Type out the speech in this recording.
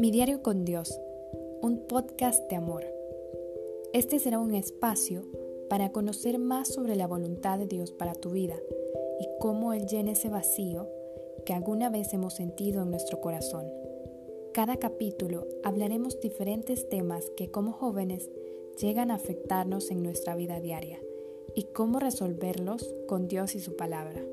Mi diario con Dios, un podcast de amor. Este será un espacio para conocer más sobre la voluntad de Dios para tu vida y cómo Él llena ese vacío que alguna vez hemos sentido en nuestro corazón. Cada capítulo hablaremos diferentes temas que como jóvenes llegan a afectarnos en nuestra vida diaria y cómo resolverlos con Dios y su palabra.